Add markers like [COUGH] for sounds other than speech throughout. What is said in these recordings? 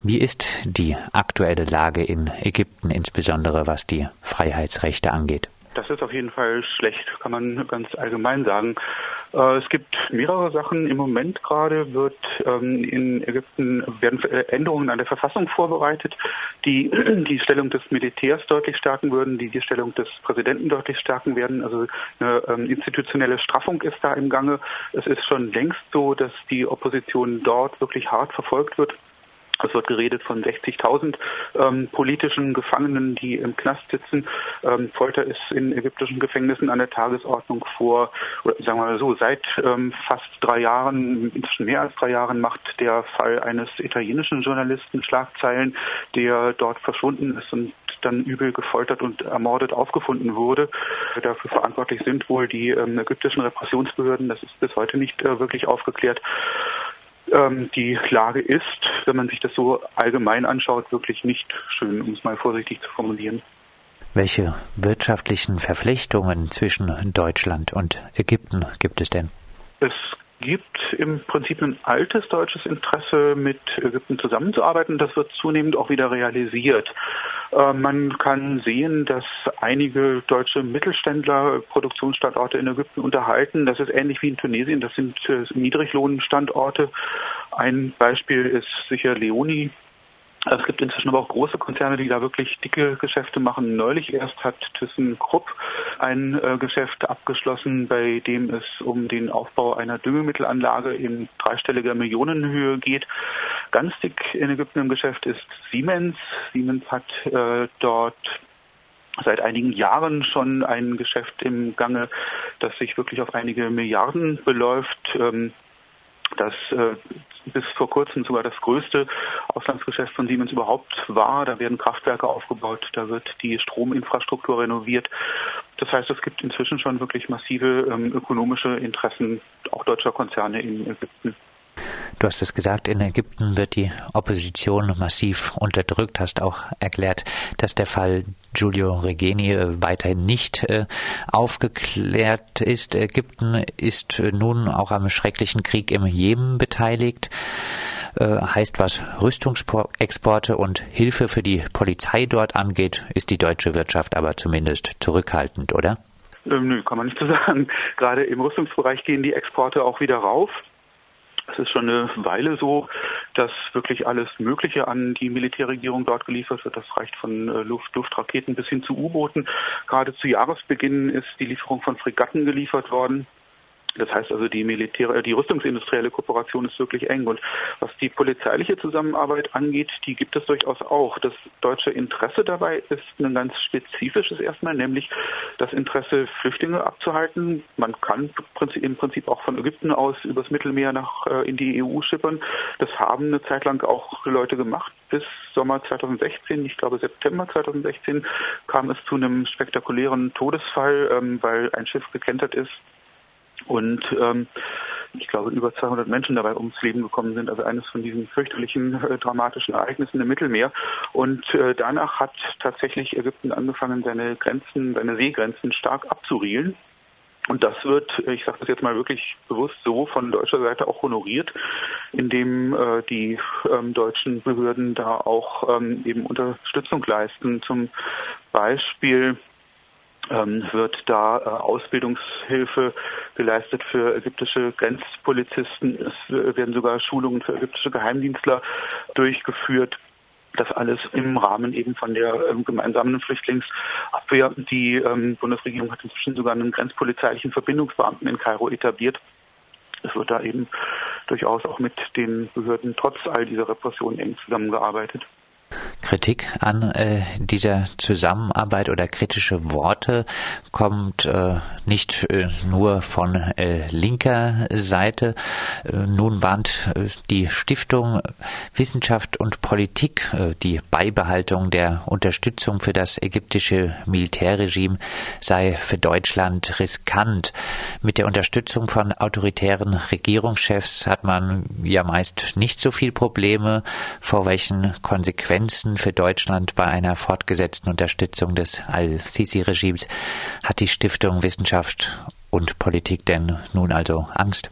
Wie ist die aktuelle Lage in Ägypten, insbesondere was die Freiheitsrechte angeht? Das ist auf jeden Fall schlecht, kann man ganz allgemein sagen. Äh, es gibt mehrere Sachen. Im Moment gerade wird ähm, in Ägypten werden Änderungen an der Verfassung vorbereitet, die [CLEARS THROAT] die Stellung des Militärs deutlich stärken würden, die die Stellung des Präsidenten deutlich stärken werden. Also eine ähm, institutionelle Straffung ist da im Gange. Es ist schon längst so, dass die Opposition dort wirklich hart verfolgt wird. Es wird geredet von 60.000 ähm, politischen Gefangenen, die im Knast sitzen. Ähm, Folter ist in ägyptischen Gefängnissen an der Tagesordnung vor, oder sagen wir mal so, seit ähm, fast drei Jahren, inzwischen mehr als drei Jahren, macht der Fall eines italienischen Journalisten Schlagzeilen, der dort verschwunden ist und dann übel gefoltert und ermordet aufgefunden wurde. Dafür verantwortlich sind wohl die ähm, ägyptischen Repressionsbehörden. Das ist bis heute nicht äh, wirklich aufgeklärt ähm, die Lage ist, wenn man sich das so allgemein anschaut, wirklich nicht schön, um es mal vorsichtig zu formulieren. Welche wirtschaftlichen Verflechtungen zwischen Deutschland und Ägypten gibt es denn? Es gibt im Prinzip ein altes deutsches Interesse, mit Ägypten zusammenzuarbeiten. Das wird zunehmend auch wieder realisiert. Äh, man kann sehen, dass einige deutsche Mittelständler Produktionsstandorte in Ägypten unterhalten. Das ist ähnlich wie in Tunesien. Das sind äh, Niedriglohnstandorte. Ein Beispiel ist sicher Leoni, es gibt inzwischen aber auch große Konzerne, die da wirklich dicke Geschäfte machen. Neulich erst hat ThyssenKrupp ein äh, Geschäft abgeschlossen, bei dem es um den Aufbau einer Düngemittelanlage in dreistelliger Millionenhöhe geht. Ganz dick in Ägypten im Geschäft ist Siemens. Siemens hat äh, dort seit einigen Jahren schon ein Geschäft im Gange, das sich wirklich auf einige Milliarden beläuft. Ähm, das äh, bis vor kurzem sogar das größte Auslandsgeschäft von Siemens überhaupt war. Da werden Kraftwerke aufgebaut, da wird die Strominfrastruktur renoviert. Das heißt, es gibt inzwischen schon wirklich massive ähm, ökonomische Interessen auch deutscher Konzerne in Ägypten. Du hast es gesagt, in Ägypten wird die Opposition massiv unterdrückt, hast auch erklärt, dass der Fall Giulio Regeni äh, weiterhin nicht äh, aufgeklärt ist. Ägypten ist äh, nun auch am schrecklichen Krieg im Jemen beteiligt. Heißt, was Rüstungsexporte und Hilfe für die Polizei dort angeht, ist die deutsche Wirtschaft aber zumindest zurückhaltend, oder? Ähm, nö, kann man nicht so sagen. [LAUGHS] Gerade im Rüstungsbereich gehen die Exporte auch wieder rauf. Es ist schon eine Weile so, dass wirklich alles Mögliche an die Militärregierung dort geliefert wird. Das reicht von äh, Luft, Luftraketen bis hin zu U-Booten. Gerade zu Jahresbeginn ist die Lieferung von Fregatten geliefert worden. Das heißt also, die Militär, äh, die rüstungsindustrielle Kooperation ist wirklich eng. Und was die polizeiliche Zusammenarbeit angeht, die gibt es durchaus auch. Das deutsche Interesse dabei ist ein ganz spezifisches erstmal, nämlich das Interesse, Flüchtlinge abzuhalten. Man kann im Prinzip auch von Ägypten aus übers Mittelmeer nach äh, in die EU schippern. Das haben eine Zeit lang auch Leute gemacht. Bis Sommer 2016, ich glaube September 2016, kam es zu einem spektakulären Todesfall, ähm, weil ein Schiff gekentert ist und ähm, ich glaube, über 200 Menschen dabei ums Leben gekommen sind. Also eines von diesen fürchterlichen, äh, dramatischen Ereignissen im Mittelmeer. Und äh, danach hat tatsächlich Ägypten angefangen, seine Grenzen, seine Seegrenzen stark abzurielen. Und das wird, ich sage das jetzt mal wirklich bewusst so, von deutscher Seite auch honoriert, indem äh, die ähm, deutschen Behörden da auch ähm, eben Unterstützung leisten. Zum Beispiel wird da äh, Ausbildungshilfe geleistet für ägyptische Grenzpolizisten. Es werden sogar Schulungen für ägyptische Geheimdienstler durchgeführt. Das alles im Rahmen eben von der ähm, gemeinsamen Flüchtlingsabwehr. Die ähm, Bundesregierung hat inzwischen sogar einen grenzpolizeilichen Verbindungsbeamten in Kairo etabliert. Es wird da eben durchaus auch mit den Behörden trotz all dieser Repression eng zusammengearbeitet. Kritik an äh, dieser Zusammenarbeit oder kritische Worte kommt äh, nicht äh, nur von äh, linker Seite. Äh, nun warnt äh, die Stiftung Wissenschaft und Politik die Beibehaltung der Unterstützung für das ägyptische Militärregime sei für Deutschland riskant. Mit der Unterstützung von autoritären Regierungschefs hat man ja meist nicht so viel Probleme, vor welchen Konsequenzen für Deutschland bei einer fortgesetzten Unterstützung des Al-Sisi-Regimes hat die Stiftung Wissenschaft und Politik denn nun also Angst?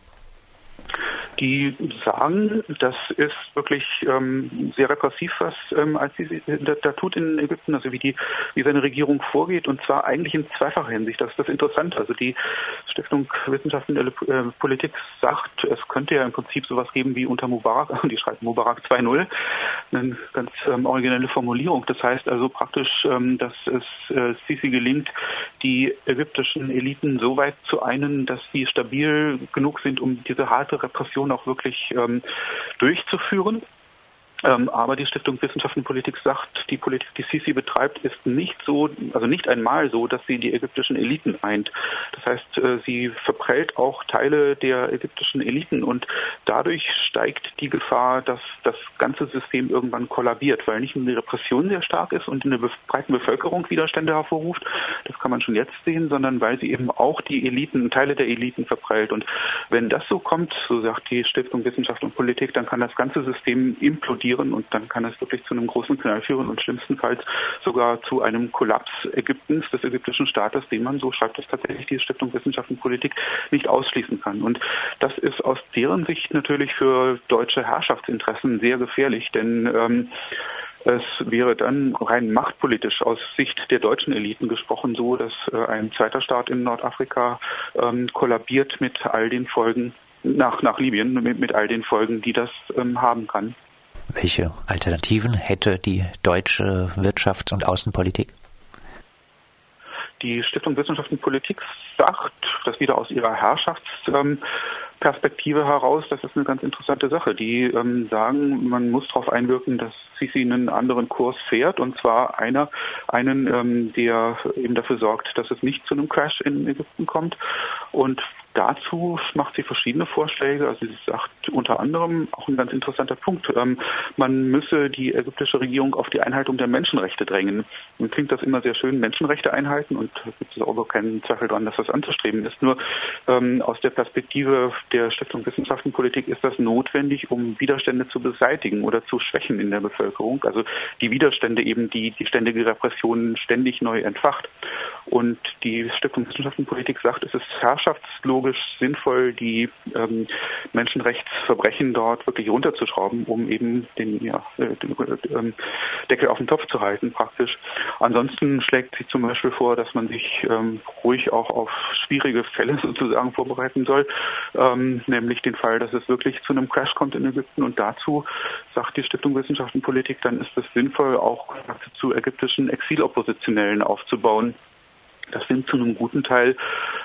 Die sagen, das ist wirklich ähm, sehr repressiv, was ähm, als sie da, da, tut in Ägypten, also wie die, wie seine Regierung vorgeht, und zwar eigentlich in zweifacher Hinsicht. Das ist das Interessante. Also die Stiftung Wissenschaften und äh, Politik sagt, es könnte ja im Prinzip sowas geben wie unter Mubarak, [LAUGHS] die schreiben Mubarak 2.0, eine ganz ähm, originelle Formulierung. Das heißt also praktisch, ähm, dass es äh, Sisi gelingt, die ägyptischen Eliten so weit zu einen, dass sie stabil genug sind, um diese harte Repression auch wirklich ähm, durchzuführen. Ähm, aber die Stiftung Wissenschaft und Politik sagt, die Politik, die Sisi betreibt, ist nicht so, also nicht einmal so, dass sie die ägyptischen Eliten eint. Das heißt, äh, sie verprellt auch Teile der ägyptischen Eliten und dadurch steigt die Gefahr, dass das ganze System irgendwann kollabiert, weil nicht nur die Repression sehr stark ist und in der breiten Bevölkerung Widerstände hervorruft, das kann man schon jetzt sehen, sondern weil sie eben auch die Eliten, Teile der Eliten verprellt. Und wenn das so kommt, so sagt die Stiftung Wissenschaft und Politik, dann kann das ganze System implodieren explodieren und dann kann es wirklich zu einem großen Knall führen und schlimmstenfalls sogar zu einem Kollaps Ägyptens, des ägyptischen Staates, den man, so schreibt es tatsächlich die Stiftung Wissenschaft und Politik, nicht ausschließen kann. Und das ist aus deren Sicht natürlich für deutsche Herrschaftsinteressen sehr gefährlich, denn ähm, es wäre dann rein machtpolitisch aus Sicht der deutschen Eliten gesprochen so, dass äh, ein zweiter Staat in Nordafrika ähm, kollabiert mit all den Folgen nach, nach Libyen, mit, mit all den Folgen, die das ähm, haben kann. Welche Alternativen hätte die deutsche Wirtschafts- und Außenpolitik? Die Stiftung Wissenschaft und Politik sagt, das wieder aus ihrer Herrschaftsperspektive heraus, das ist eine ganz interessante Sache. Die ähm, sagen, man muss darauf einwirken, dass Sisi einen anderen Kurs fährt, und zwar einer, einen, ähm, der eben dafür sorgt, dass es nicht zu einem Crash in Ägypten kommt. Und Dazu macht sie verschiedene Vorschläge. Also sie sagt unter anderem auch ein ganz interessanter Punkt, ähm, man müsse die ägyptische Regierung auf die Einhaltung der Menschenrechte drängen. Nun klingt das immer sehr schön, Menschenrechte einhalten und da gibt es auch keinen Zweifel daran, dass das anzustreben ist. Nur ähm, aus der Perspektive der Stiftung Wissenschaft und Politik ist das notwendig, um Widerstände zu beseitigen oder zu schwächen in der Bevölkerung. Also die Widerstände eben, die die ständige Repression ständig neu entfacht. Und die Stiftung Wissenschaft und Politik sagt, es ist herrschaftslogisch sinnvoll, die ähm, Menschenrechtsverbrechen dort wirklich runterzuschrauben, um eben den, ja, äh, den äh, Deckel auf den Topf zu halten praktisch. Ansonsten schlägt sie zum Beispiel vor, dass man sich ähm, ruhig auch auf schwierige Fälle [LAUGHS] sozusagen vorbereiten soll, ähm, nämlich den Fall, dass es wirklich zu einem Crash kommt in Ägypten. Und dazu sagt die Stiftung Wissenschaft und Politik, dann ist es sinnvoll, auch Kontakte zu ägyptischen Exiloppositionellen aufzubauen. Das sind zu einem guten Teil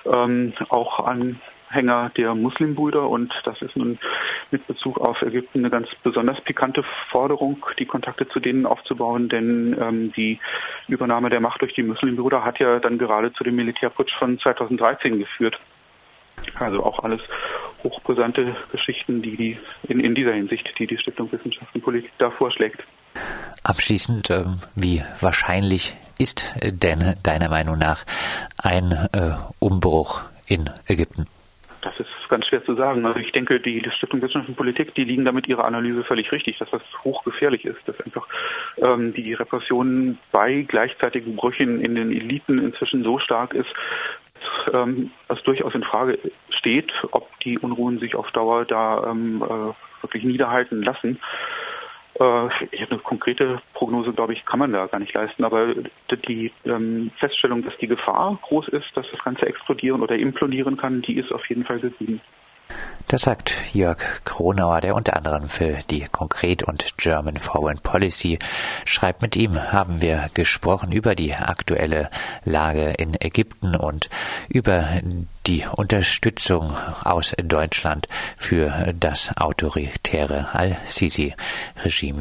ähm, auch Anhänger der Muslimbrüder und das ist nun mit Bezug auf Ägypten eine ganz besonders pikante Forderung, die Kontakte zu denen aufzubauen, denn ähm, die Übernahme der Macht durch die Muslimbrüder hat ja dann gerade zu dem Militärputsch von 2013 geführt. Also auch alles hochbrisante Geschichten, die, die in, in dieser Hinsicht, die die Stiftung Wissenschaft und Politik da vorschlägt. Abschließend, ähm, wie wahrscheinlich ist denn deiner Meinung nach ein äh, Umbruch in Ägypten? Das ist ganz schwer zu sagen. Also ich denke, die, Stiftung Wissenschaft und Politik, die liegen damit ihrer Analyse völlig richtig, dass das hochgefährlich ist, dass einfach ähm, die Repression bei gleichzeitigen Brüchen in den Eliten inzwischen so stark ist, ähm, dass durchaus in Frage steht, ob die Unruhen sich auf Dauer da ähm, äh, wirklich niederhalten lassen. Äh, eine konkrete Prognose, glaube ich, kann man da gar nicht leisten. Aber die ähm, Feststellung, dass die Gefahr groß ist, dass das Ganze explodieren oder implodieren kann, die ist auf jeden Fall gegeben. Das sagt Jörg Kronauer, der unter anderem für die Konkret und German Foreign Policy schreibt. Mit ihm haben wir gesprochen über die aktuelle Lage in Ägypten und über die Unterstützung aus Deutschland für das autoritäre Al-Sisi-Regime.